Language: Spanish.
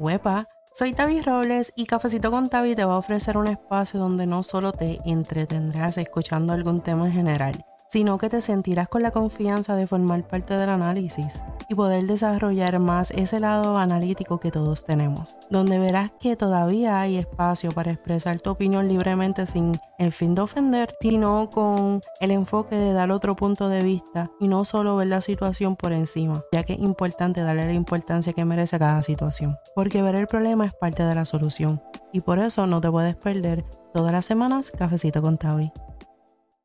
Huepa, soy Tavi Robles y Cafecito con Tavi te va a ofrecer un espacio donde no solo te entretendrás escuchando algún tema en general, sino que te sentirás con la confianza de formar parte del análisis y poder desarrollar más ese lado analítico que todos tenemos, donde verás que todavía hay espacio para expresar tu opinión libremente sin el fin de ofender, sino con el enfoque de dar otro punto de vista y no solo ver la situación por encima, ya que es importante darle la importancia que merece cada situación, porque ver el problema es parte de la solución y por eso no te puedes perder todas las semanas Cafecito con Tavi.